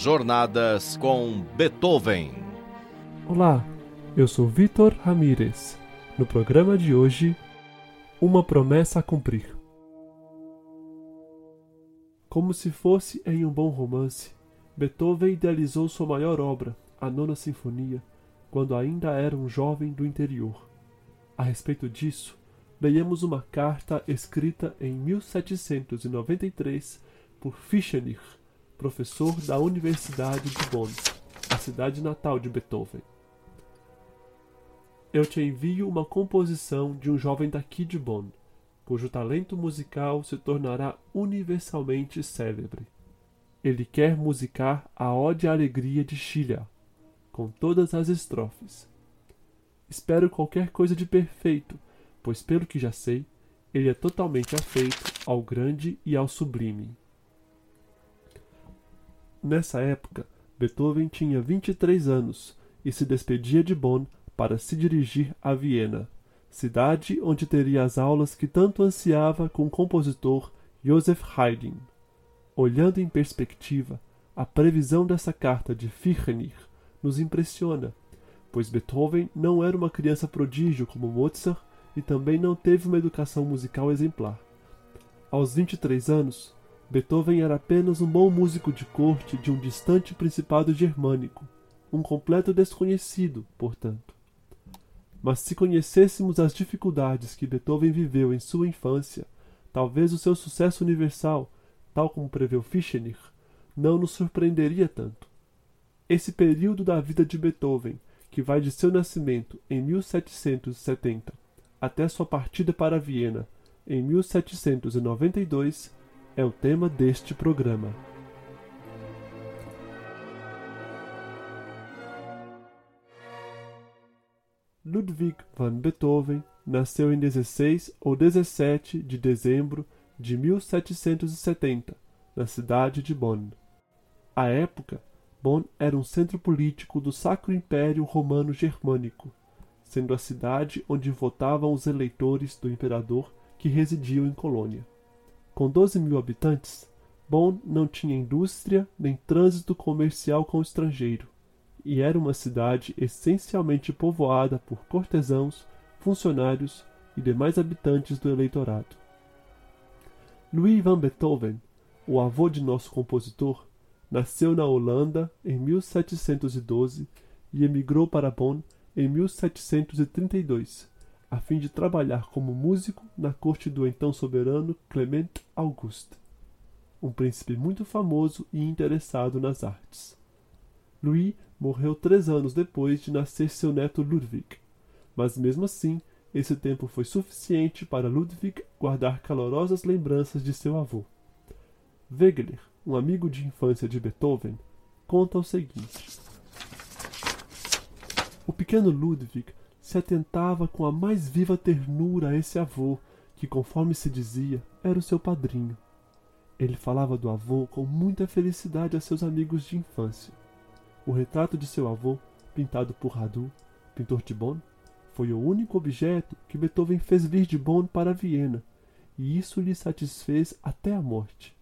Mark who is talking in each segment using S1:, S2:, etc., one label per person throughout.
S1: Jornadas com Beethoven.
S2: Olá, eu sou Vitor Ramírez. No programa de hoje, Uma Promessa a Cumprir. Como se fosse em um bom romance, Beethoven idealizou sua maior obra, a Nona Sinfonia, quando ainda era um jovem do interior. A respeito disso, leiamos uma carta escrita em 1793 por Fischenich, professor da Universidade de Bonn, a cidade natal de Beethoven. Eu te envio uma composição de um jovem daqui de Bonn, cujo talento musical se tornará universalmente célebre. Ele quer musicar a Ode à Alegria de Schiller, com todas as estrofes. Espero qualquer coisa de perfeito, pois pelo que já sei, ele é totalmente afeito ao grande e ao sublime. Nessa época, Beethoven tinha 23 anos e se despedia de Bonn para se dirigir a Viena, cidade onde teria as aulas que tanto ansiava com o compositor Joseph Haydn. Olhando em perspectiva, a previsão dessa carta de Fichtenich nos impressiona, pois Beethoven não era uma criança prodígio como Mozart e também não teve uma educação musical exemplar. Aos 23 anos, Beethoven era apenas um bom músico de corte de um distante principado germânico, um completo desconhecido, portanto. Mas se conhecêssemos as dificuldades que Beethoven viveu em sua infância, talvez o seu sucesso universal, tal como preveu Fischenich, não nos surpreenderia tanto. Esse período da vida de Beethoven, que vai de seu nascimento em 1770 até sua partida para Viena em 1792, é o tema deste programa. Ludwig van Beethoven nasceu em 16 ou 17 de dezembro de 1770, na cidade de Bonn. À época, Bonn era um centro político do Sacro Império Romano Germânico, sendo a cidade onde votavam os eleitores do imperador que residiam em Colônia. Com 12 mil habitantes, Bonn não tinha indústria nem trânsito comercial com o estrangeiro, e era uma cidade essencialmente povoada por cortesãos, funcionários e demais habitantes do eleitorado. Louis van Beethoven, o avô de nosso compositor, nasceu na Holanda em 1712 e emigrou para Bonn em 1732 a fim de trabalhar como músico na corte do então soberano Clement Auguste, um príncipe muito famoso e interessado nas artes. Louis morreu três anos depois de nascer seu neto Ludwig, mas mesmo assim esse tempo foi suficiente para Ludwig guardar calorosas lembranças de seu avô. Wegeler, um amigo de infância de Beethoven, conta o seguinte: O pequeno Ludwig se atentava com a mais viva ternura a esse avô, que, conforme se dizia, era o seu padrinho. Ele falava do avô com muita felicidade a seus amigos de infância. O retrato de seu avô, pintado por Radu, pintor de Bonn, foi o único objeto que Beethoven fez vir de Bonn para Viena, e isso lhe satisfez até a morte.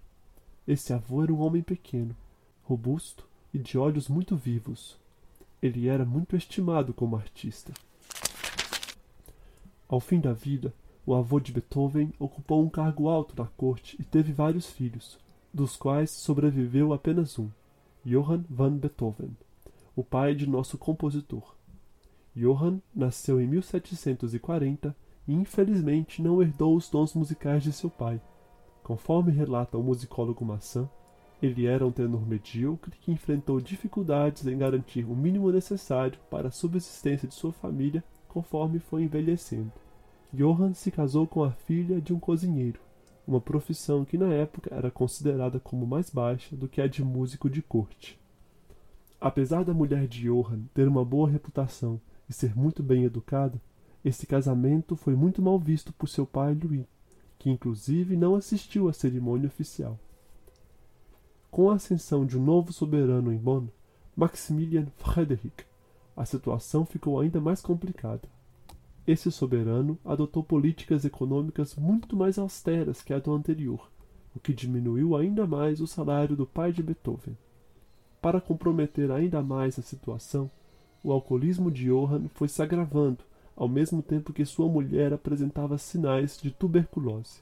S2: Esse avô era um homem pequeno, robusto e de olhos muito vivos. Ele era muito estimado como artista. Ao fim da vida, o avô de Beethoven ocupou um cargo alto na corte e teve vários filhos, dos quais sobreviveu apenas um, Johann van Beethoven, o pai de nosso compositor. Johann nasceu em 1740 e infelizmente não herdou os dons musicais de seu pai. Conforme relata o musicólogo Massin, ele era um tenor medíocre que enfrentou dificuldades em garantir o mínimo necessário para a subsistência de sua família conforme foi envelhecendo. Johann se casou com a filha de um cozinheiro, uma profissão que na época era considerada como mais baixa do que a de músico de corte. Apesar da mulher de Johann ter uma boa reputação e ser muito bem educada, esse casamento foi muito mal visto por seu pai Louis, que inclusive não assistiu à cerimônia oficial. Com a ascensão de um novo soberano em Bonn, Maximilian Frederick, a situação ficou ainda mais complicada. Esse soberano adotou políticas econômicas muito mais austeras que a do anterior, o que diminuiu ainda mais o salário do pai de Beethoven. Para comprometer ainda mais a situação, o alcoolismo de Johann foi se agravando, ao mesmo tempo que sua mulher apresentava sinais de tuberculose.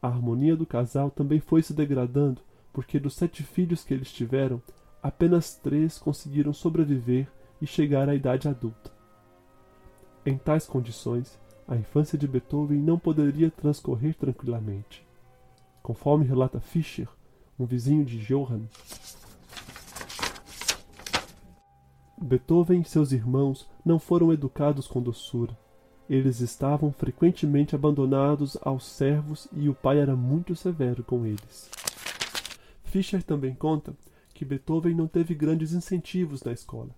S2: A harmonia do casal também foi se degradando, porque dos sete filhos que eles tiveram, apenas três conseguiram sobreviver e chegar à idade adulta. Em tais condições, a infância de Beethoven não poderia transcorrer tranquilamente. Conforme relata Fischer, um vizinho de Johann, Beethoven e seus irmãos não foram educados com doçura. Eles estavam frequentemente abandonados aos servos e o pai era muito severo com eles. Fischer também conta que Beethoven não teve grandes incentivos na escola.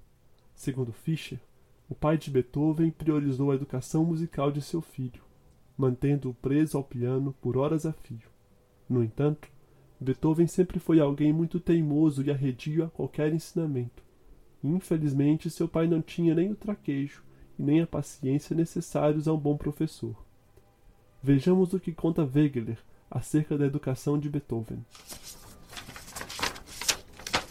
S2: Segundo Fischer, o pai de Beethoven priorizou a educação musical de seu filho, mantendo-o preso ao piano por horas a fio. No entanto, Beethoven sempre foi alguém muito teimoso e arredio a qualquer ensinamento. Infelizmente, seu pai não tinha nem o traquejo e nem a paciência necessários a um bom professor. Vejamos o que conta Wegeler acerca da educação de Beethoven.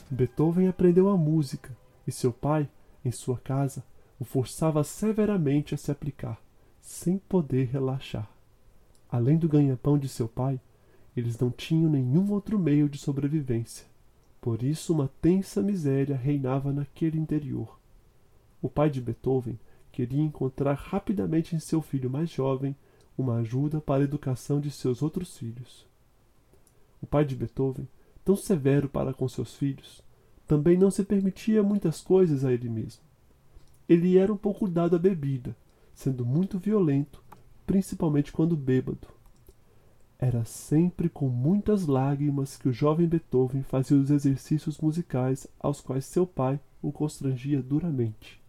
S2: Beethoven aprendeu a música e seu pai, em sua casa, o forçava severamente a se aplicar, sem poder relaxar. Além do ganha-pão de seu pai, eles não tinham nenhum outro meio de sobrevivência. Por isso, uma tensa miséria reinava naquele interior. O pai de Beethoven queria encontrar rapidamente em seu filho mais jovem uma ajuda para a educação de seus outros filhos. O pai de Beethoven, tão severo para com seus filhos, também não se permitia muitas coisas a ele mesmo. Ele era um pouco dado à bebida, sendo muito violento, principalmente quando bêbado. Era sempre com muitas lágrimas que o jovem Beethoven fazia os exercícios musicais aos quais seu pai o constrangia duramente.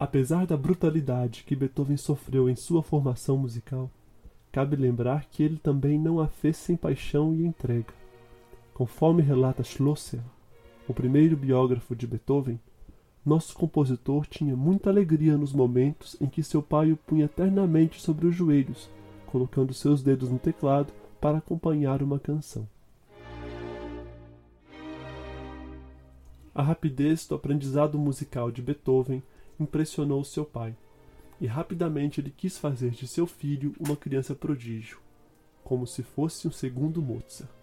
S2: Apesar da brutalidade que Beethoven sofreu em sua formação musical, cabe lembrar que ele também não a fez sem paixão e entrega. Conforme relata Schlosser, o primeiro biógrafo de Beethoven, nosso compositor tinha muita alegria nos momentos em que seu pai o punha eternamente sobre os joelhos, colocando seus dedos no teclado para acompanhar uma canção. A rapidez do aprendizado musical de Beethoven impressionou seu pai, e rapidamente ele quis fazer de seu filho uma criança prodígio, como se fosse um segundo Mozart.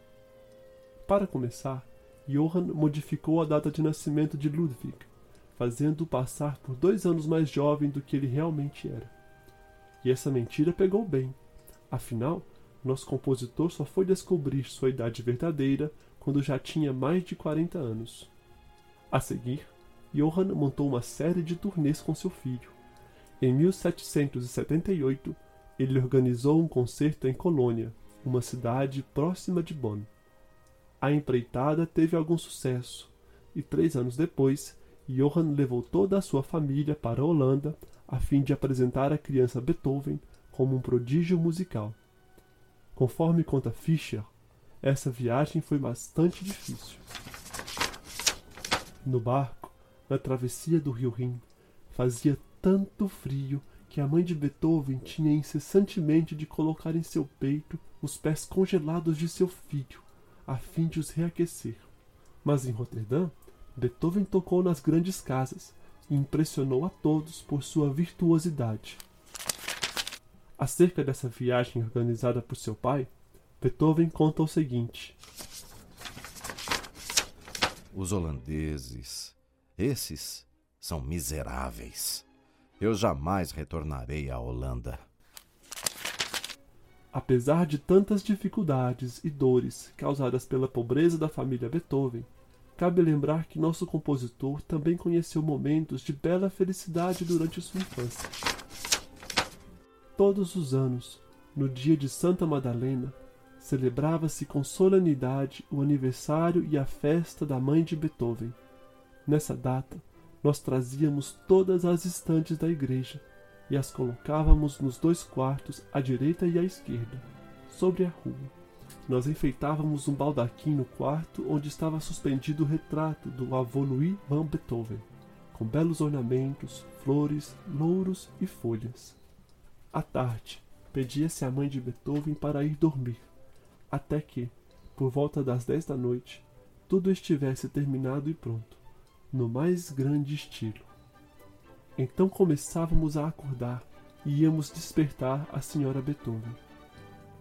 S2: Para começar, Johann modificou a data de nascimento de Ludwig, fazendo-o passar por dois anos mais jovem do que ele realmente era. E essa mentira pegou bem. Afinal, nosso compositor só foi descobrir sua idade verdadeira quando já tinha mais de 40 anos. A seguir, Johann montou uma série de turnês com seu filho. Em 1778, ele organizou um concerto em Colônia, uma cidade próxima de Bonn. A empreitada teve algum sucesso, e três anos depois, Johann levou toda a sua família para a Holanda a fim de apresentar a criança Beethoven como um prodígio musical. Conforme conta Fischer, essa viagem foi bastante difícil. No barco, na travessia do rio Rin, fazia tanto frio que a mãe de Beethoven tinha incessantemente de colocar em seu peito os pés congelados de seu filho, a fim de os reaquecer. Mas em Roterdã, Beethoven tocou nas grandes casas e impressionou a todos por sua virtuosidade. Acerca dessa viagem organizada por seu pai, Beethoven conta o seguinte:
S1: Os holandeses, esses são miseráveis. Eu jamais retornarei à Holanda.
S2: Apesar de tantas dificuldades e dores causadas pela pobreza da família Beethoven, Cabe lembrar que nosso compositor também conheceu momentos de bela felicidade durante sua infância. Todos os anos, no dia de Santa Madalena, celebrava-se com solenidade o aniversário e a festa da mãe de Beethoven. Nessa data, nós trazíamos todas as estantes da igreja e as colocávamos nos dois quartos, à direita e à esquerda, sobre a rua nós enfeitávamos um baldaquim no quarto onde estava suspendido o retrato do avô Louis van Beethoven, com belos ornamentos, flores, louros e folhas. À tarde, pedia-se à mãe de Beethoven para ir dormir, até que, por volta das dez da noite, tudo estivesse terminado e pronto, no mais grande estilo. Então começávamos a acordar e íamos despertar a senhora Beethoven.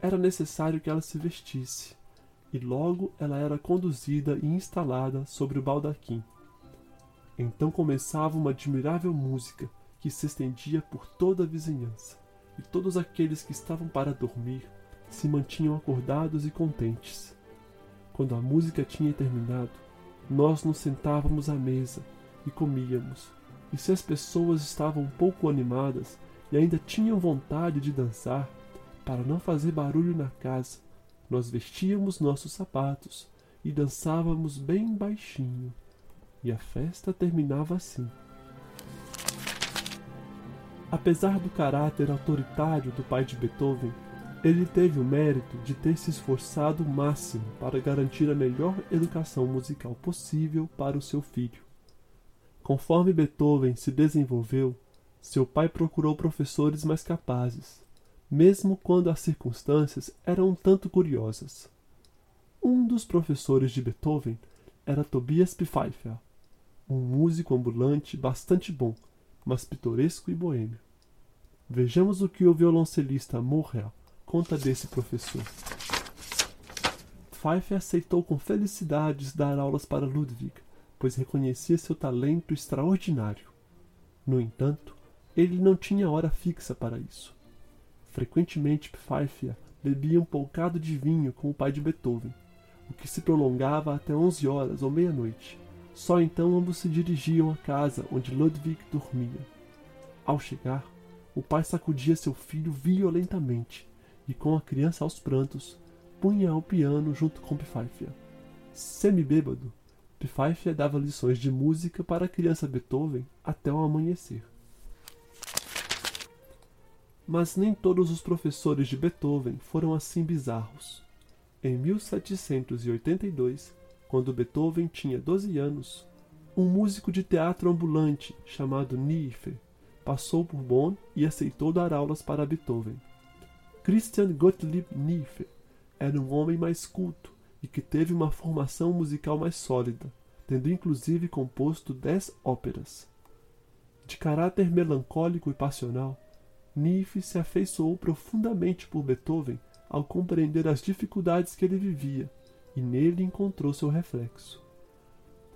S2: Era necessário que ela se vestisse, e logo ela era conduzida e instalada sobre o baldaquim. Então começava uma admirável música que se estendia por toda a vizinhança, e todos aqueles que estavam para dormir se mantinham acordados e contentes. Quando a música tinha terminado, nós nos sentávamos à mesa e comíamos, e se as pessoas estavam pouco animadas e ainda tinham vontade de dançar, para não fazer barulho na casa, nós vestíamos nossos sapatos e dançávamos bem baixinho. E a festa terminava assim. Apesar do caráter autoritário do pai de Beethoven, ele teve o mérito de ter se esforçado o máximo para garantir a melhor educação musical possível para o seu filho. Conforme Beethoven se desenvolveu, seu pai procurou professores mais capazes, mesmo quando as circunstâncias eram um tanto curiosas. Um dos professores de Beethoven era Tobias Pfeiffer, um músico ambulante bastante bom, mas pitoresco e boêmio. Vejamos o que o violoncelista Morrel conta desse professor. Pfeiffer aceitou com felicidades dar aulas para Ludwig, pois reconhecia seu talento extraordinário. No entanto, ele não tinha hora fixa para isso. Frequentemente Pfeiffer bebia um poucado de vinho com o pai de Beethoven, o que se prolongava até onze horas ou meia-noite. Só então ambos se dirigiam à casa onde Ludwig dormia. Ao chegar, o pai sacudia seu filho violentamente e, com a criança aos prantos, punha ao piano junto com Pfeiffer. Semi-bêbado, Pfeiffer dava lições de música para a criança Beethoven até o amanhecer. Mas nem todos os professores de Beethoven foram assim bizarros. Em 1782, quando Beethoven tinha 12 anos, um músico de teatro ambulante chamado Niefe passou por Bonn e aceitou dar aulas para Beethoven. Christian Gottlieb Niefe era um homem mais culto e que teve uma formação musical mais sólida, tendo inclusive composto dez óperas. De caráter melancólico e passional, Niefe se afeiçoou profundamente por Beethoven ao compreender as dificuldades que ele vivia, e nele encontrou seu reflexo.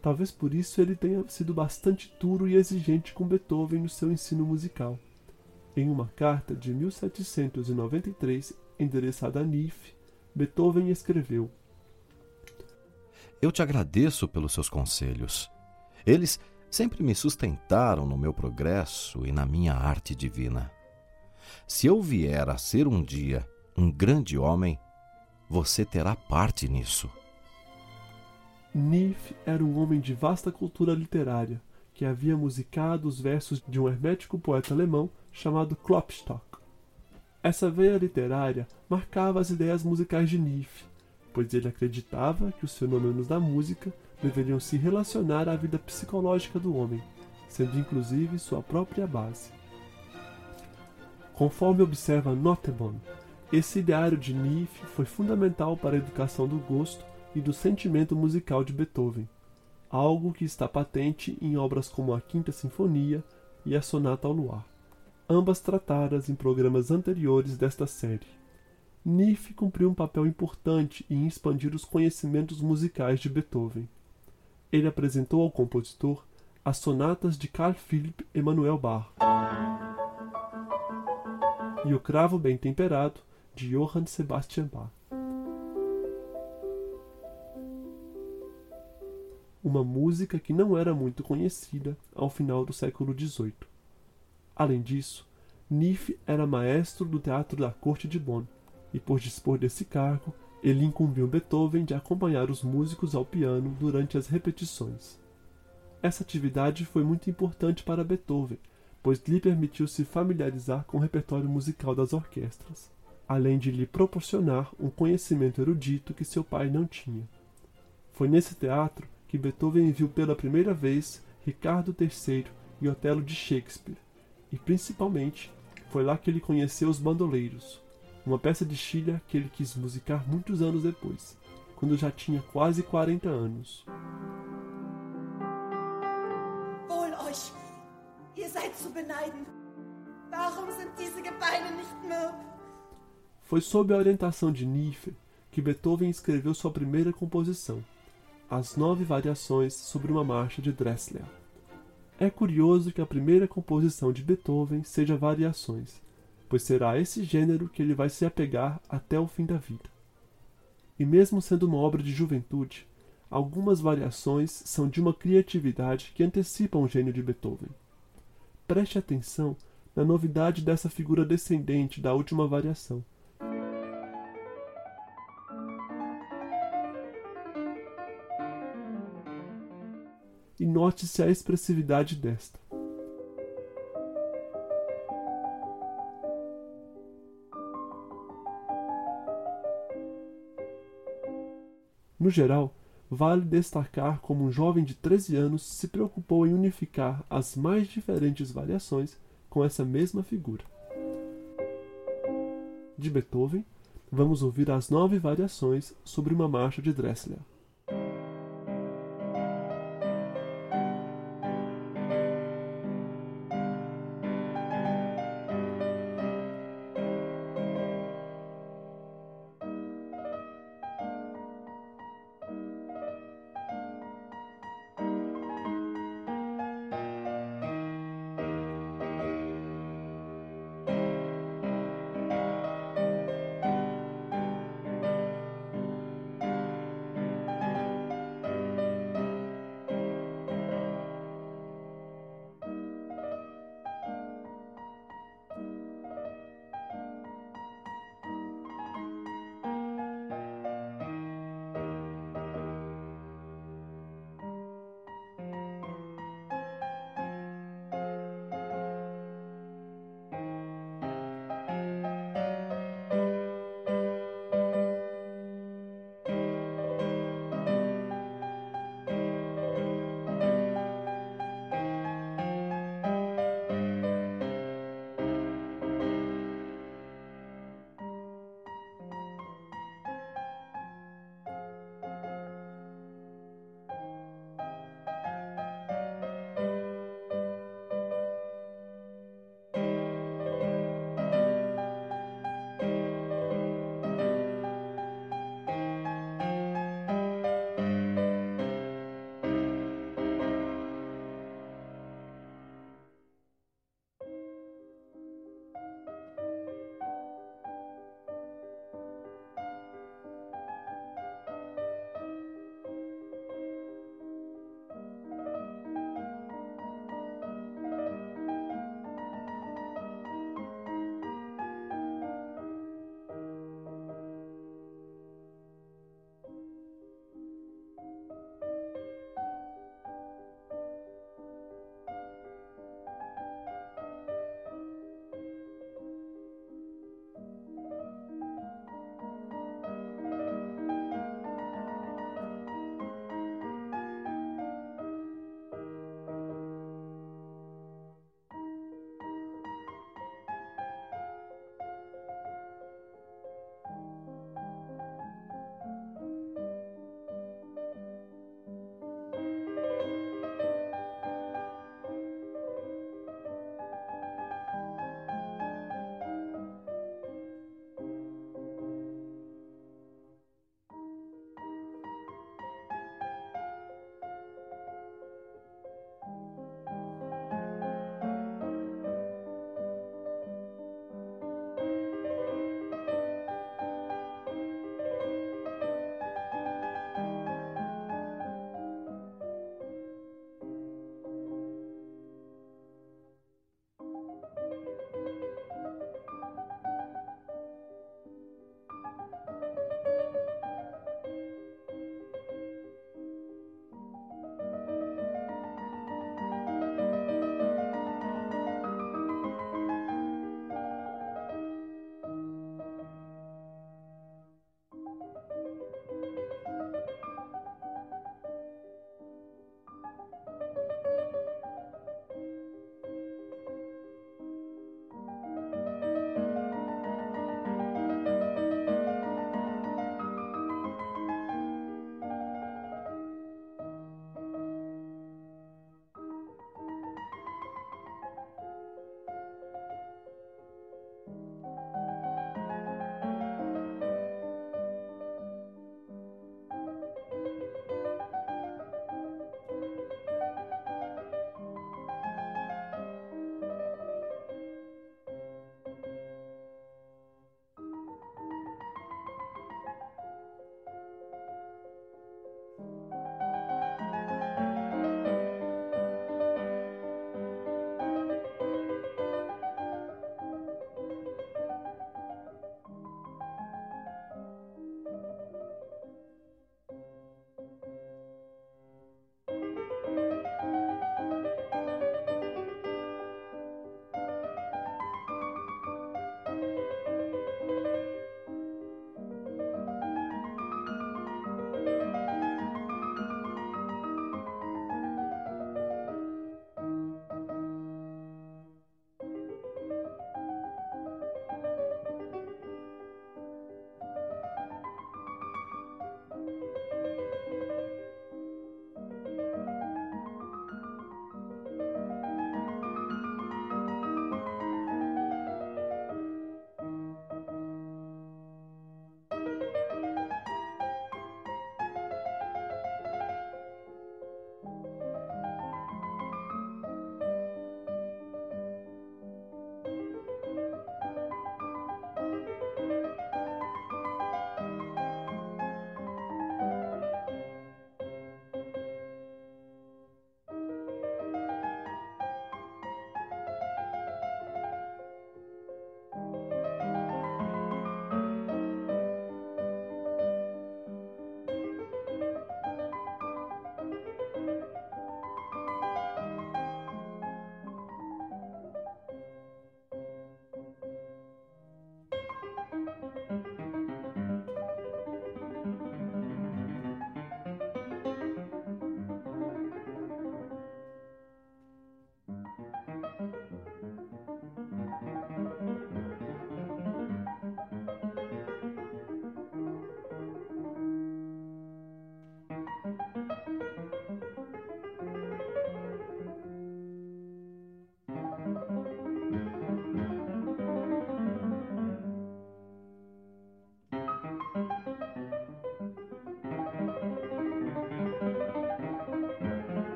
S2: Talvez por isso ele tenha sido bastante duro e exigente com Beethoven no seu ensino musical. Em uma carta de 1793, endereçada a Niefe, Beethoven escreveu:
S1: Eu te agradeço pelos seus conselhos. Eles sempre me sustentaram no meu progresso e na minha arte divina. Se eu vier a ser um dia um grande homem, você terá parte nisso.
S2: Nif era um homem de vasta cultura literária, que havia musicado os versos de um hermético poeta alemão chamado Klopstock. Essa veia literária marcava as ideias musicais de Nif, pois ele acreditava que os fenômenos da música deveriam se relacionar à vida psicológica do homem, sendo inclusive sua própria base. Conforme observa Nottebohm, esse ideário de Nietzsche foi fundamental para a educação do gosto e do sentimento musical de Beethoven, algo que está patente em obras como a Quinta Sinfonia e a Sonata ao Luar, ambas tratadas em programas anteriores desta série. Nietzsche cumpriu um papel importante em expandir os conhecimentos musicais de Beethoven. Ele apresentou ao compositor as sonatas de Carl Philipp Emanuel Bach e O Cravo Bem Temperado, de Johann Sebastian Bach. Uma música que não era muito conhecida ao final do século XVIII. Além disso, Niefe era maestro do teatro da corte de Bonn, e por dispor desse cargo, ele incumbiu Beethoven de acompanhar os músicos ao piano durante as repetições. Essa atividade foi muito importante para Beethoven, pois lhe permitiu se familiarizar com o repertório musical das orquestras, além de lhe proporcionar um conhecimento erudito que seu pai não tinha. Foi nesse teatro que Beethoven viu pela primeira vez Ricardo III e Otelo de Shakespeare, e principalmente foi lá que ele conheceu os Bandoleiros, uma peça de Schiller que ele quis musicar muitos anos depois, quando já tinha quase 40 anos.
S3: Wohl euch! Ihr seid zu beneiden! Warum sind diese Gebeine nicht mürb?
S2: Foi sob a orientação de Niefe que Beethoven escreveu sua primeira composição, as nove variações sobre uma marcha de Dressler. É curioso que a primeira composição de Beethoven seja variações, pois será a esse gênero que ele vai se apegar até o fim da vida. E mesmo sendo uma obra de juventude, algumas variações são de uma criatividade que antecipa o gênio de Beethoven. Preste atenção na novidade dessa figura descendente da última variação, e note-se a expressividade desta. No geral, vale destacar como um jovem de 13 anos se preocupou em unificar as mais diferentes variações com essa mesma figura. De Beethoven, vamos ouvir as nove variações sobre uma marcha de Dressler.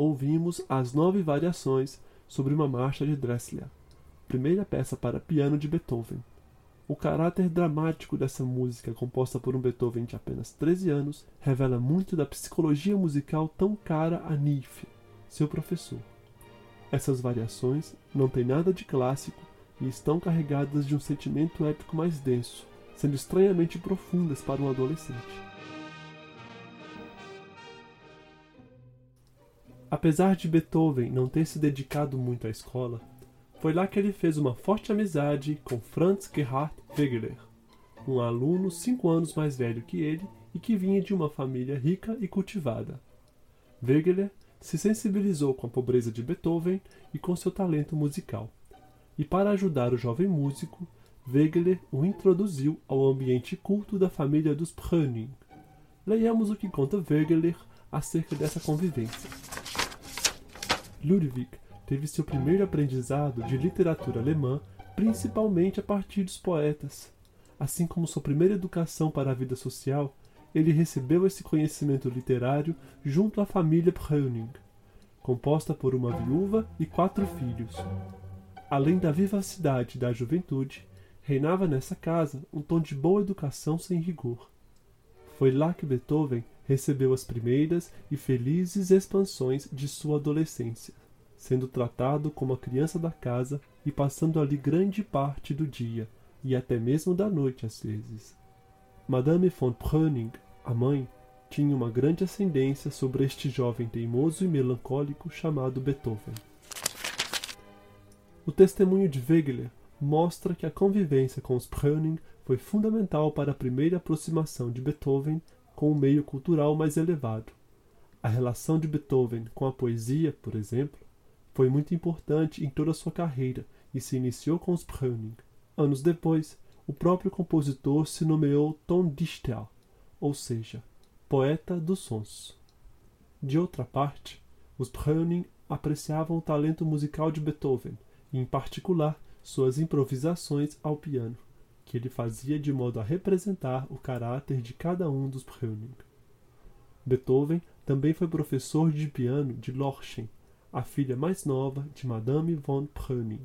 S2: Ouvimos as nove variações sobre uma marcha de Dressler, primeira peça para piano de Beethoven. O caráter dramático dessa música, composta por um Beethoven de apenas 13 anos, revela muito da psicologia musical tão cara a Nietzsche, seu professor. Essas variações não têm nada de clássico e estão carregadas de um sentimento épico mais denso, sendo estranhamente profundas para um adolescente. Apesar de Beethoven não ter se dedicado muito à escola, foi lá que ele fez uma forte amizade com Franz Gerhard Wegeler, um aluno cinco anos mais velho que ele e que vinha de uma família rica e cultivada. Wegeler se sensibilizou com a pobreza de Beethoven e com seu talento musical, e para ajudar o jovem músico, Wegeler o introduziu ao ambiente culto da família dos Pröning. Leiamos o que conta Wegeler acerca dessa convivência. Ludwig teve seu primeiro aprendizado de literatura alemã principalmente a partir dos poetas. Assim como sua primeira educação para a vida social, ele recebeu esse conhecimento literário junto à família Browning, composta por uma viúva e quatro filhos. Além da vivacidade da juventude, reinava nessa casa um tom de boa educação sem rigor. Foi lá que Beethoven recebeu as primeiras e felizes expansões de sua adolescência, sendo tratado como a criança da casa e passando ali grande parte do dia e até mesmo da noite às vezes. Madame von Pröning, a mãe, tinha uma grande ascendência sobre este jovem teimoso e melancólico chamado Beethoven. O testemunho de Wegeler mostra que a convivência com os Pröning foi fundamental para a primeira aproximação de Beethoven com o meio cultural mais elevado. A relação de Beethoven com a poesia, por exemplo, foi muito importante em toda a sua carreira e se iniciou com os Browning. Anos depois, o próprio compositor se nomeou Tondichter, ou seja, poeta dos sons. De outra parte, os Browning apreciavam o talento musical de Beethoven e, em particular, suas improvisações ao piano que ele fazia de modo a representar o caráter de cada um dos Breuning. Beethoven também foi professor de piano de Lorchen, a filha mais nova de Madame von Breuning.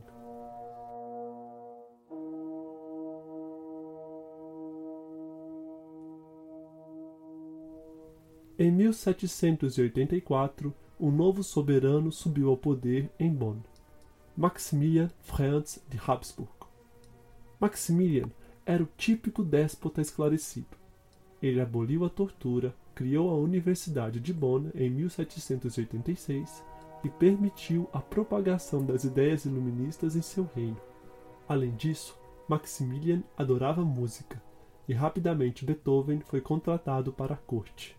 S2: Em 1784, um novo soberano subiu ao poder em Bonn, Maximilian Franz de Habsburg. Maximilian era o típico déspota esclarecido. Ele aboliu a tortura, criou a Universidade de Bonn em 1786 e permitiu a propagação das ideias iluministas em seu reino. Além disso, Maximilian adorava música e rapidamente Beethoven foi contratado para a corte.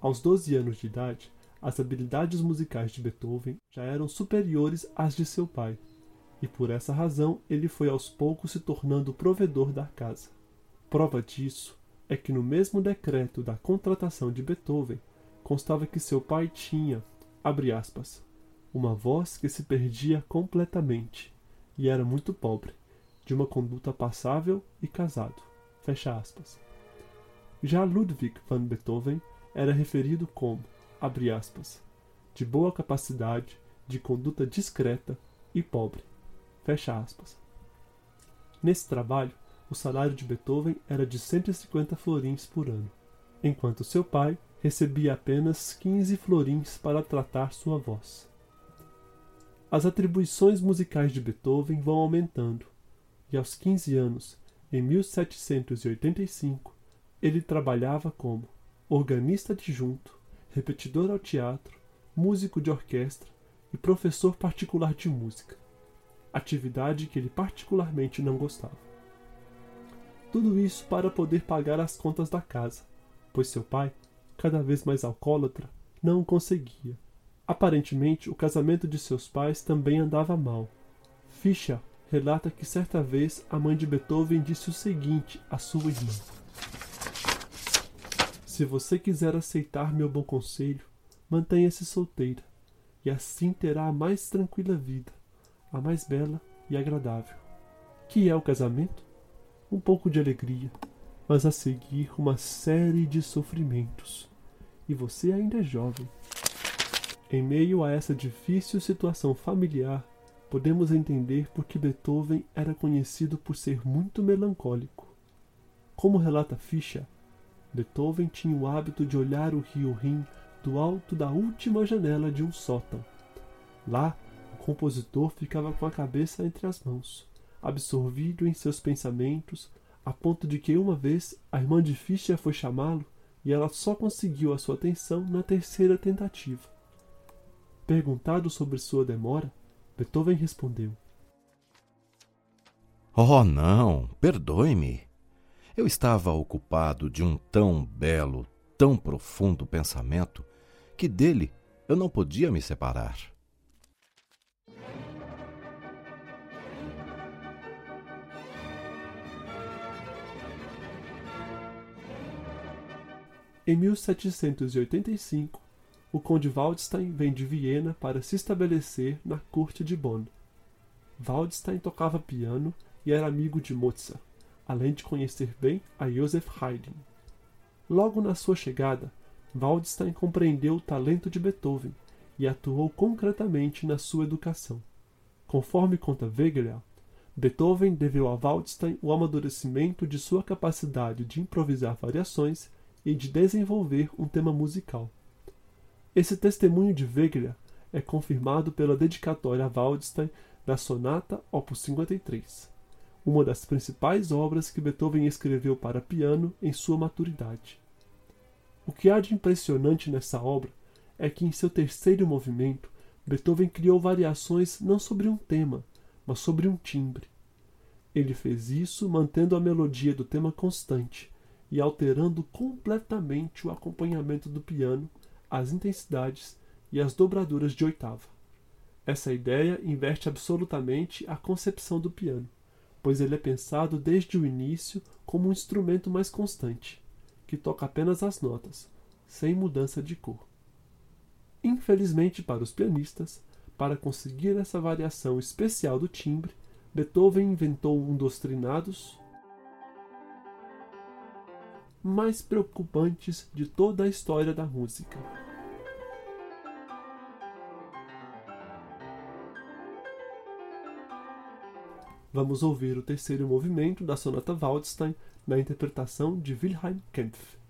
S2: Aos 12 anos de idade, as habilidades musicais de Beethoven já eram superiores às de seu pai e por essa razão ele foi aos poucos se tornando provedor da casa. Prova disso é que no mesmo decreto da contratação de Beethoven constava que seu pai tinha, abre aspas, uma voz que se perdia completamente e era muito pobre, de uma conduta passável e casado. Fecha aspas. Já Ludwig van Beethoven era referido como, abre aspas, de boa capacidade, de conduta discreta e pobre. Fecha aspas. Nesse trabalho, o salário de Beethoven era de 150 florins por ano, enquanto seu pai recebia apenas 15 florins para tratar sua voz. As atribuições musicais de Beethoven vão aumentando, e aos 15 anos, em 1785, ele trabalhava como organista adjunto, repetidor ao teatro, músico de orquestra e professor particular de música atividade que ele particularmente não gostava. Tudo isso para poder pagar as contas da casa, pois seu pai, cada vez mais alcoólatra, não o conseguia. Aparentemente, o casamento de seus pais também andava mal. Fischer relata que certa vez a mãe de Beethoven disse o seguinte à sua irmã: Se você quiser aceitar meu bom conselho, mantenha-se solteira, e assim terá a mais tranquila vida a mais bela e agradável. Que é o casamento? Um pouco de alegria, mas a seguir uma série de sofrimentos. E você ainda é jovem. Em meio a essa difícil situação familiar, podemos entender por que Beethoven era conhecido por ser muito melancólico. Como relata Fischer, Beethoven tinha o hábito de olhar o rio Rin do alto da última janela de um sótão. Lá, compositor ficava com a cabeça entre as mãos, absorvido em seus pensamentos, a ponto de que uma vez a irmã de Fischer foi chamá-lo e ela só conseguiu a sua atenção na terceira tentativa. Perguntado sobre sua demora, Beethoven respondeu:
S1: Oh, não, perdoe-me. Eu estava ocupado de um tão belo, tão profundo pensamento que dele eu não podia me separar.
S2: Em 1785, o conde Waldstein vem de Viena para se estabelecer na corte de Bonn. Waldstein tocava piano e era amigo de Mozart, além de conhecer bem a Joseph Haydn. Logo na sua chegada, Waldstein compreendeu o talento de Beethoven e atuou concretamente na sua educação. Conforme conta Wegeler, Beethoven deveu a Waldstein o amadurecimento de sua capacidade de improvisar variações e de desenvolver um tema musical. Esse testemunho de Wegeler é confirmado pela dedicatória a Waldstein da Sonata Op. 53, uma das principais obras que Beethoven escreveu para piano em sua maturidade. O que há de impressionante nessa obra é que em seu terceiro movimento Beethoven criou variações não sobre um tema, mas sobre um timbre. Ele fez isso mantendo a melodia do tema constante e alterando completamente o acompanhamento do piano, as intensidades e as dobraduras de oitava. Essa ideia inverte absolutamente a concepção do piano, pois ele é pensado desde o início como um instrumento mais constante que toca apenas as notas, sem mudança de cor. Infelizmente para os pianistas, para conseguir essa variação especial do timbre, Beethoven inventou um dos trinados mais preocupantes de toda a história da música. Vamos ouvir o terceiro movimento da sonata Waldstein na interpretação de Wilhelm Kempf.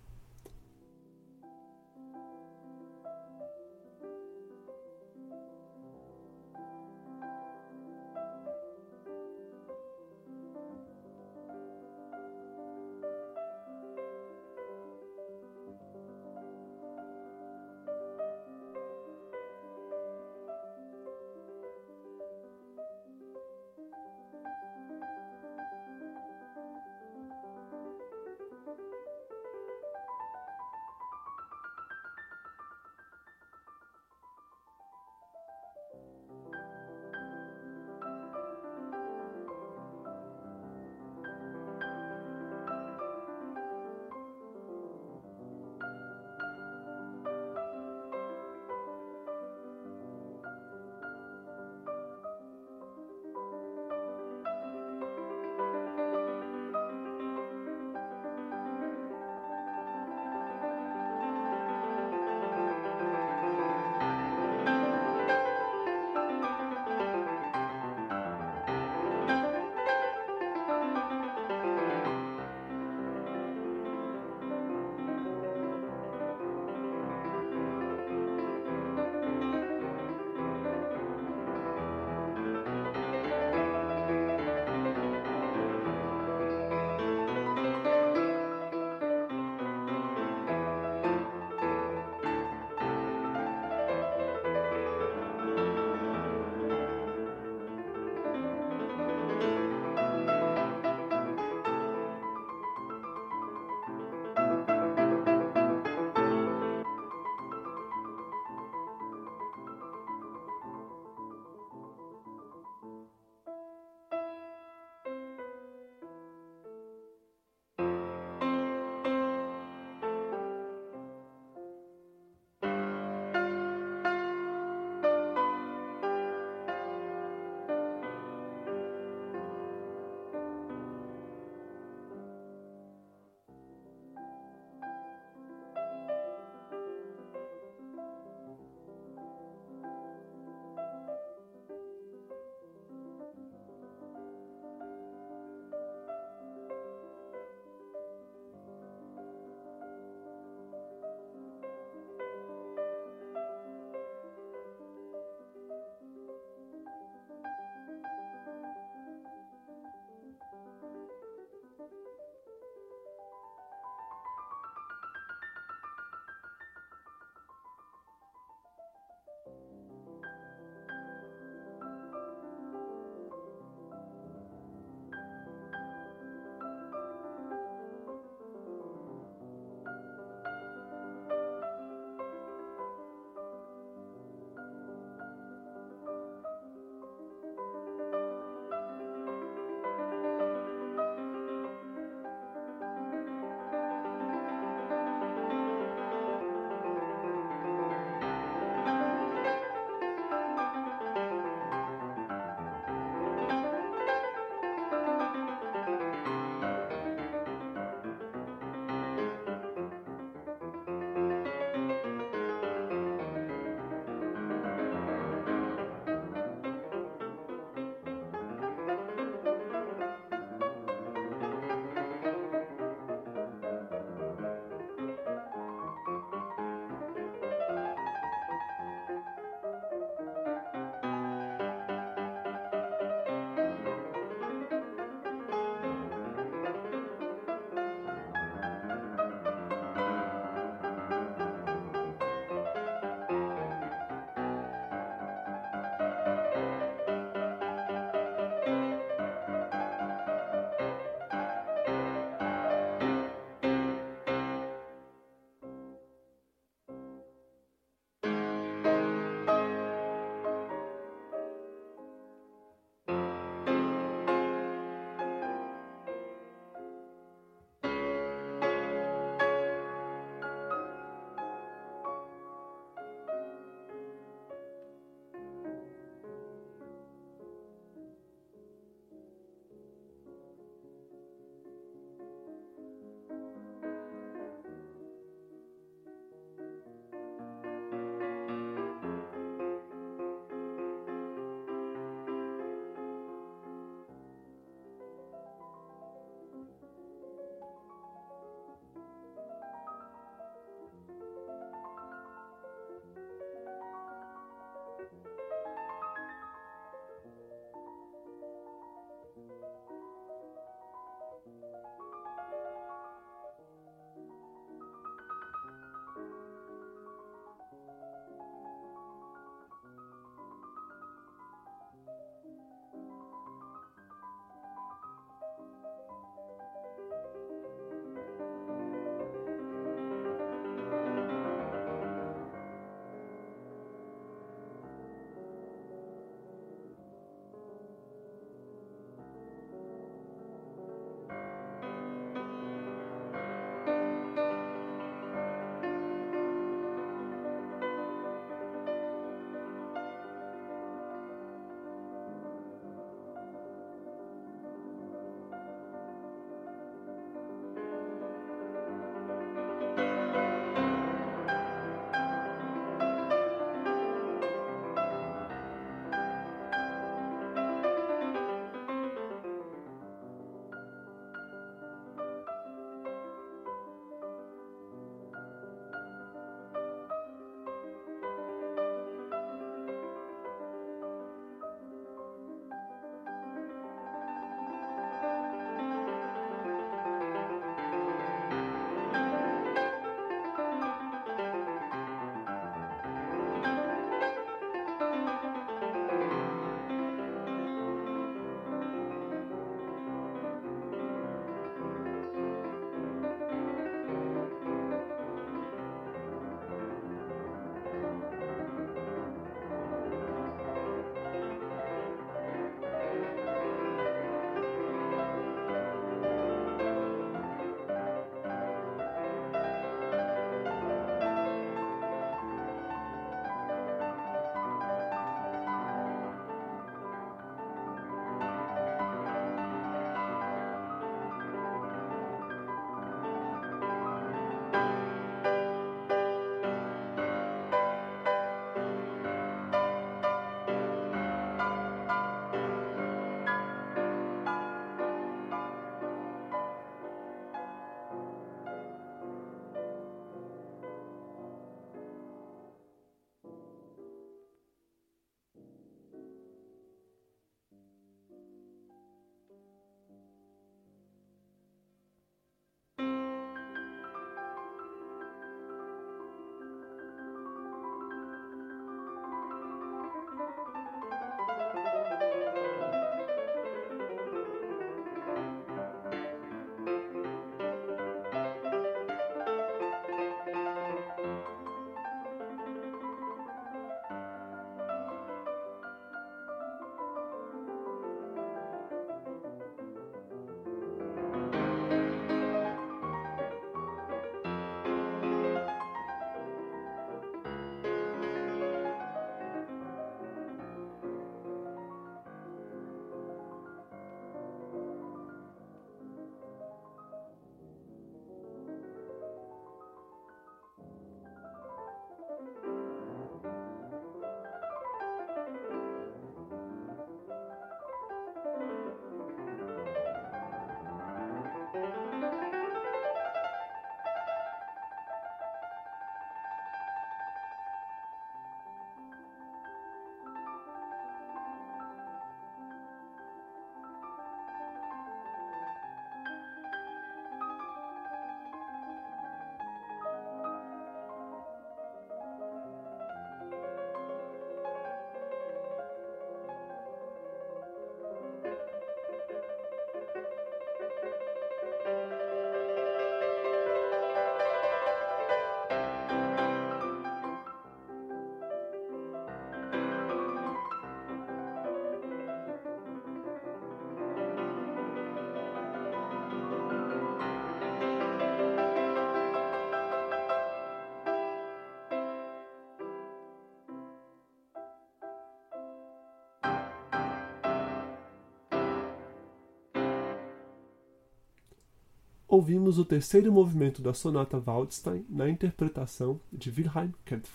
S2: Ouvimos o terceiro movimento da sonata Waldstein na interpretação de Wilhelm Kempf.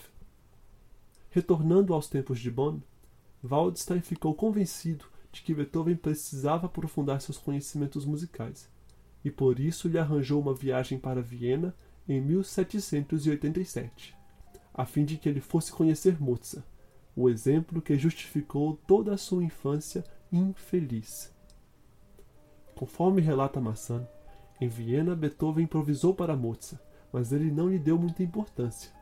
S2: Retornando aos tempos de Bonn, Waldstein ficou convencido de que Beethoven precisava aprofundar seus conhecimentos musicais, e por isso lhe arranjou uma viagem para Viena em 1787, a fim de que ele fosse conhecer Mozart, o exemplo que justificou toda a sua infância infeliz. Conforme relata Massan, em Viena Beethoven improvisou para Mozart, mas ele não lhe deu muita importância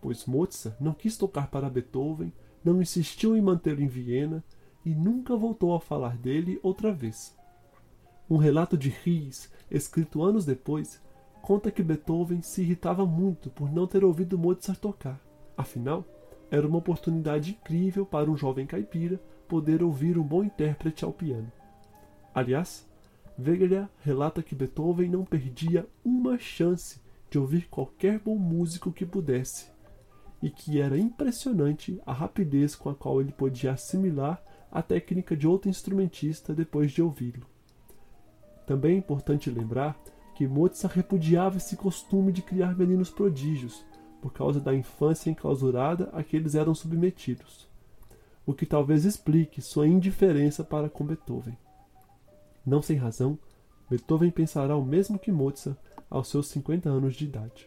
S2: pois Mozart não quis tocar para Beethoven, não insistiu em mantê-lo em Viena e nunca voltou a falar dele outra vez. Um relato de Ries, escrito anos depois, conta que Beethoven se irritava muito por não ter ouvido Mozart tocar. Afinal, era uma oportunidade incrível para um jovem caipira poder ouvir um bom intérprete ao piano. Aliás, Wegeler relata que Beethoven não perdia uma chance de ouvir qualquer bom músico que pudesse e que era impressionante a rapidez com a qual ele podia assimilar a técnica de outro instrumentista depois de ouvi-lo. Também é importante lembrar que Mozart repudiava esse costume de criar meninos prodígios, por causa da infância enclausurada a que eles eram submetidos, o que talvez explique sua indiferença para com Beethoven. Não sem razão, Beethoven pensará o mesmo que Mozart aos seus 50 anos de idade.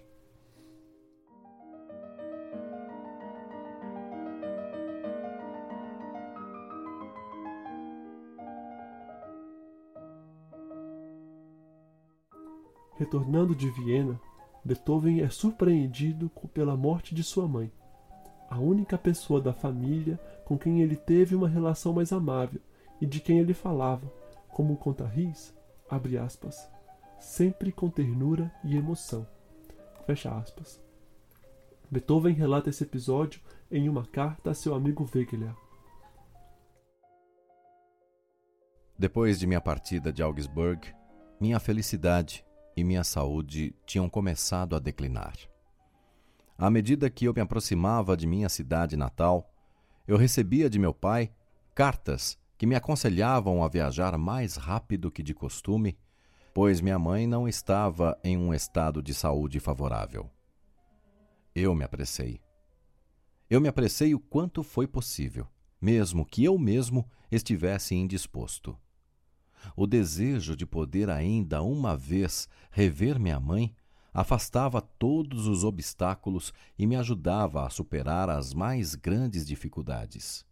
S2: Retornando de Viena, Beethoven é surpreendido pela morte de sua mãe, a única pessoa da família com quem ele teve uma relação mais amável e de quem ele falava, como conta Ries, abre aspas, sempre com ternura e emoção. Fecha aspas. Beethoven relata esse episódio em uma carta a seu amigo Wegeler.
S1: Depois de minha partida de Augsburg, minha felicidade e minha saúde tinham começado a declinar. À medida que eu me aproximava de minha cidade natal, eu recebia de meu pai cartas que me aconselhavam a viajar mais rápido que de costume, pois minha mãe não estava em um estado de saúde favorável. Eu me apressei. Eu me apressei o quanto foi possível, mesmo que eu mesmo estivesse indisposto. O desejo de poder ainda uma vez rever minha mãe afastava todos os obstáculos e me ajudava a superar as mais grandes dificuldades.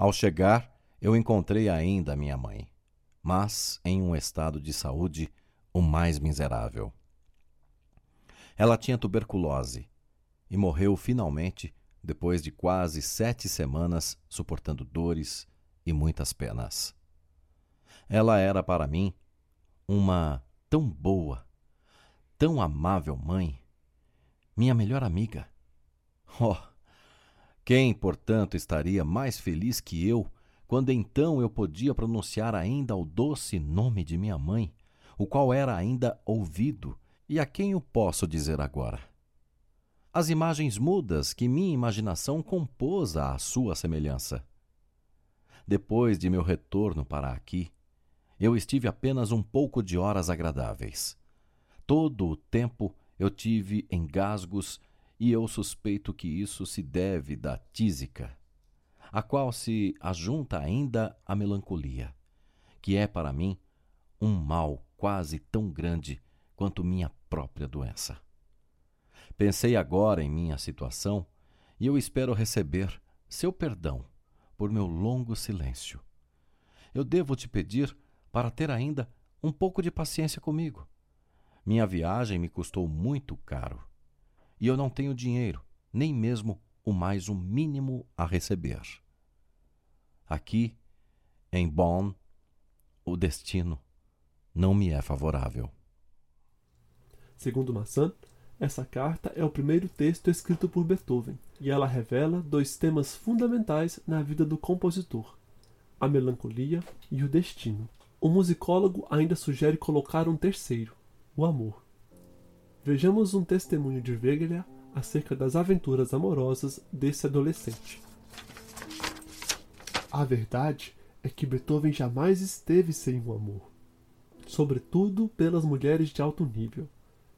S1: Ao chegar, eu encontrei ainda minha mãe, mas em um estado de saúde o mais miserável. Ela tinha tuberculose e morreu finalmente depois de quase sete semanas suportando dores e muitas penas. Ela era para mim uma tão boa, tão amável mãe, minha melhor amiga. Oh, quem, portanto, estaria mais feliz que eu quando então eu podia pronunciar ainda o doce nome de minha mãe, o qual era ainda ouvido, e a quem eu posso dizer agora? As imagens mudas que minha imaginação compôs à sua semelhança. Depois de meu retorno para aqui, eu estive apenas um pouco de horas agradáveis. Todo o tempo eu tive engasgos e eu suspeito que isso se deve da tísica, a qual se ajunta ainda a melancolia, que é para mim um mal quase tão grande quanto minha própria doença. Pensei agora em minha situação e eu espero receber seu perdão por meu longo silêncio. Eu devo te pedir para ter ainda um pouco de paciência comigo. Minha viagem me custou muito caro e eu não tenho dinheiro, nem mesmo o mais o mínimo a receber. Aqui, em Bonn, o destino não me é favorável.
S2: Segundo Massan, essa carta é o primeiro texto escrito por Beethoven e ela revela dois temas fundamentais na vida do compositor: a melancolia e o destino. O musicólogo ainda sugere colocar um terceiro, o amor. Vejamos um testemunho de Wegeler acerca das aventuras amorosas desse adolescente. A verdade é que Beethoven jamais esteve sem o amor. sobretudo pelas mulheres de alto nível.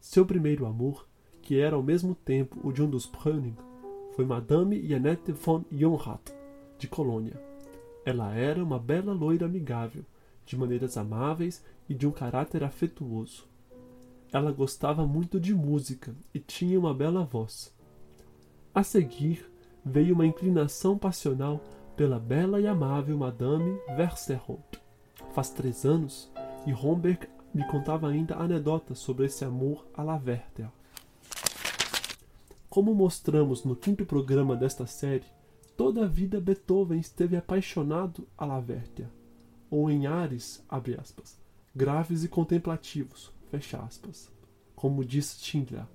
S2: Seu primeiro amor, que era ao mesmo tempo o de um dos Browning, foi Madame Janette von Jonrath, de Colônia. Ela era uma bela loira amigável, de maneiras amáveis e de um caráter afetuoso. Ela gostava muito de música e tinha uma bela voz. A seguir veio uma inclinação passional pela bela e amável Madame Versterholt. Faz três anos, e Romberg me contava ainda anedotas sobre esse amor à la Werther. Como mostramos no quinto programa desta série, toda a vida Beethoven esteve apaixonado à la Werther, ou em ares, aspas, graves e contemplativos, fecha aspas, como diz Schindler.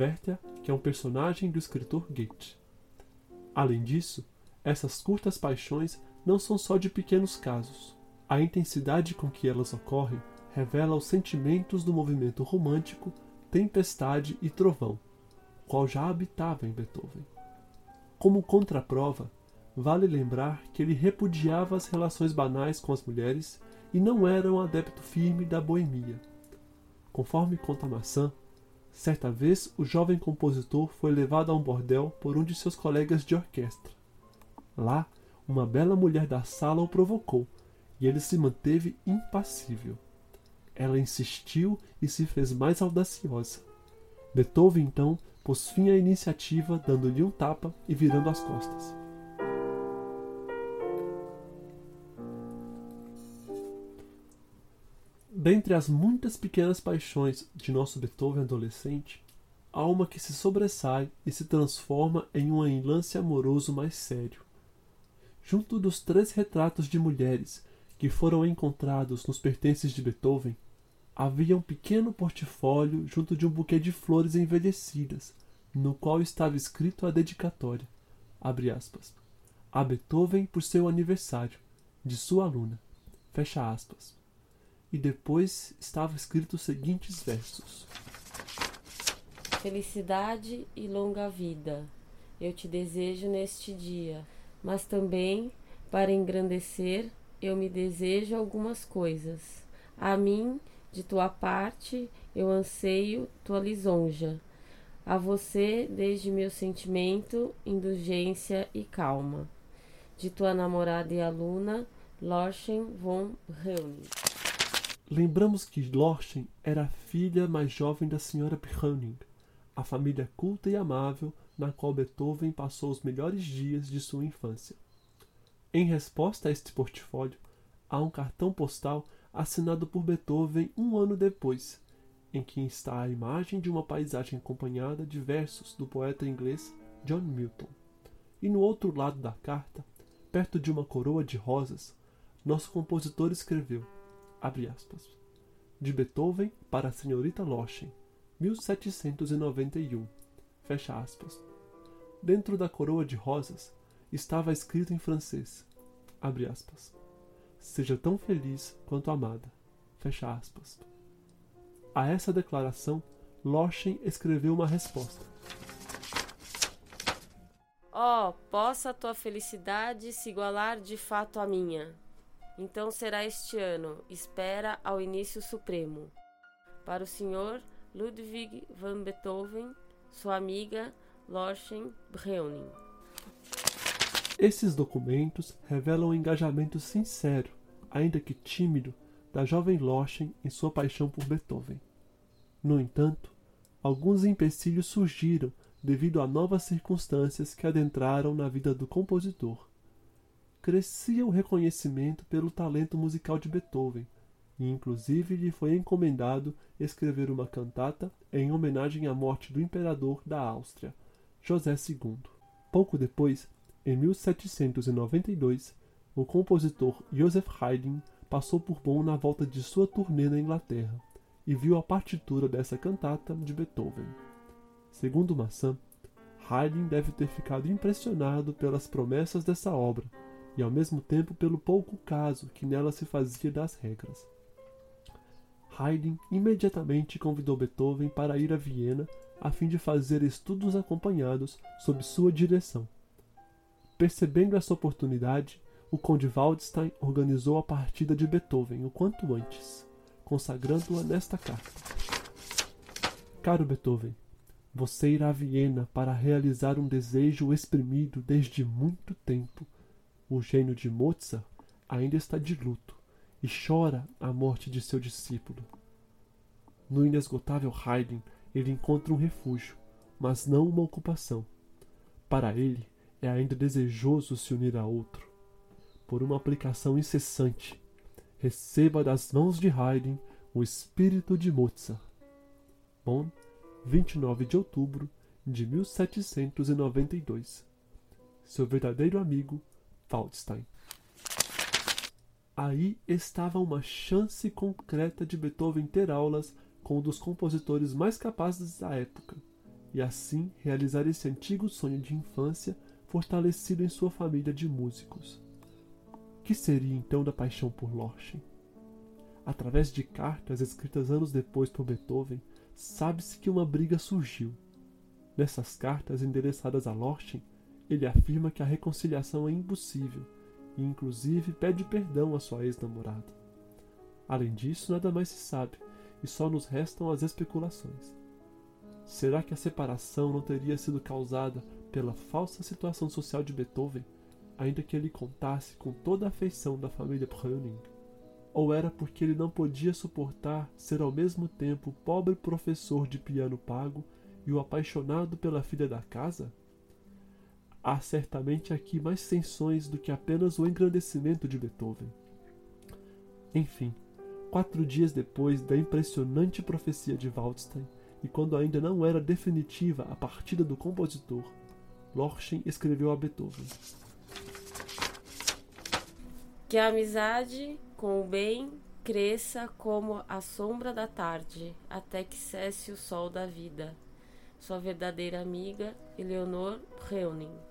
S2: Werther, que é um personagem do escritor Goethe. Além disso, essas curtas paixões não são só de pequenos casos. A intensidade com que elas ocorrem revela os sentimentos do movimento romântico Tempestade e Trovão, qual já habitava em Beethoven. Como contraprova, vale lembrar que ele repudiava as relações banais com as mulheres e não era um adepto firme da boemia. Conforme conta Maçã, certa vez o jovem compositor foi levado a um bordel por um de seus colegas de orquestra. Lá, uma bela mulher da sala o provocou e ele se manteve impassível. Ela insistiu e se fez mais audaciosa. Beethoven então pôs fim à iniciativa, dando-lhe um tapa e virando as costas. Dentre as muitas pequenas paixões de nosso Beethoven adolescente, há uma que se sobressai e se transforma em um enlace amoroso mais sério. Junto dos três retratos de mulheres que foram encontrados nos pertences de Beethoven, havia um pequeno portfólio junto de um buquê de flores envelhecidas, no qual estava escrito a dedicatória, aspas, a Beethoven por seu aniversário, de sua aluna, fecha aspas e depois estava escrito os seguintes versos:
S4: Felicidade e longa vida eu te desejo neste dia, mas também, para engrandecer, eu me desejo algumas coisas. A mim, de tua parte, eu anseio tua lisonja. A você, desde meu sentimento, indulgência e calma. De tua namorada e aluna, Lorchen von Reuning.
S2: Lembramos que Lorchen era a filha mais jovem da senhora Browning, a família culta e amável na qual Beethoven passou os melhores dias de sua infância. Em resposta a este portfólio, há um cartão postal assinado por Beethoven um ano depois, em que está a imagem de uma paisagem acompanhada de versos do poeta inglês John Milton. E no outro lado da carta, perto de uma coroa de rosas, nosso compositor escreveu aspas, de Beethoven para a senhorita Loschen, 1791, fecha aspas. Dentro da coroa de rosas estava escrito em francês, abre aspas, seja tão feliz quanto amada, fecha aspas. A essa declaração, Loschen escreveu uma resposta.
S4: Oh, possa a tua felicidade se igualar de fato à minha. Então será este ano, espera ao início supremo. Para o Sr. Ludwig van Beethoven, sua amiga Lorchen Breuning.
S2: Esses documentos revelam o um engajamento sincero, ainda que tímido, da jovem Lorchen em sua paixão por Beethoven. No entanto, alguns empecilhos surgiram devido a novas circunstâncias que adentraram na vida do compositor crescia o reconhecimento pelo talento musical de Beethoven, e inclusive lhe foi encomendado escrever uma cantata em homenagem à morte do imperador da Áustria, José II. Pouco depois, em 1792, o compositor Joseph Haydn passou por Bonn na volta de sua turnê na Inglaterra e viu a partitura dessa cantata de Beethoven. Segundo Massin, Haydn deve ter ficado impressionado pelas promessas dessa obra e ao mesmo tempo pelo pouco caso que nela se fazia das regras. Haydn imediatamente convidou Beethoven para ir a Viena a fim de fazer estudos acompanhados sob sua direção. Percebendo essa oportunidade, o conde Waldstein organizou a partida de Beethoven o quanto antes, consagrando-a nesta carta. Caro Beethoven, você irá a Viena para realizar um desejo exprimido desde muito tempo. O gênio de Mozart ainda está de luto e chora a morte de seu discípulo. No inesgotável Haydn, ele encontra um refúgio, mas não uma ocupação. Para ele, é ainda desejoso se unir a outro. Por uma aplicação incessante, receba das mãos de Haydn o espírito de Mozart. Bonn, 29 de outubro de 1792. Seu verdadeiro amigo, Waldstein. Aí estava uma chance concreta de Beethoven ter aulas com um dos compositores mais capazes da época, e assim realizar esse antigo sonho de infância fortalecido em sua família de músicos. Que seria então da paixão por Lorchen? Através de cartas escritas anos depois por Beethoven, sabe-se que uma briga surgiu. Nessas cartas endereçadas a Lorchen, ele afirma que a reconciliação é impossível e, inclusive, pede perdão à sua ex-namorada. Além disso, nada mais se sabe e só nos restam as especulações. Será que a separação não teria sido causada pela falsa situação social de Beethoven, ainda que ele contasse com toda a afeição da família Browning? Ou era porque ele não podia suportar ser ao mesmo tempo pobre professor de piano pago e o apaixonado pela filha da casa? Há certamente aqui mais tensões do que apenas o engrandecimento de Beethoven. Enfim, quatro dias depois da impressionante profecia de Waldstein, e quando ainda não era definitiva a partida do compositor, Lorchen escreveu a Beethoven.
S4: Que a amizade com o bem cresça como a sombra da tarde, até que cesse o sol da vida. Sua verdadeira amiga, Eleonor Reuning.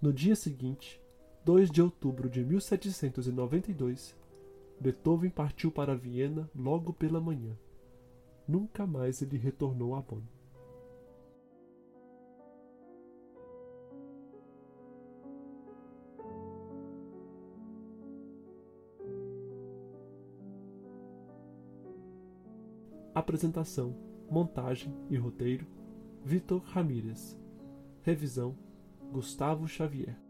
S2: No dia seguinte, 2 de outubro de 1792, Beethoven partiu para Viena logo pela manhã. Nunca mais ele retornou a Bonn. Apresentação, montagem e roteiro: Vitor Ramírez. Revisão: Gustavo Xavier.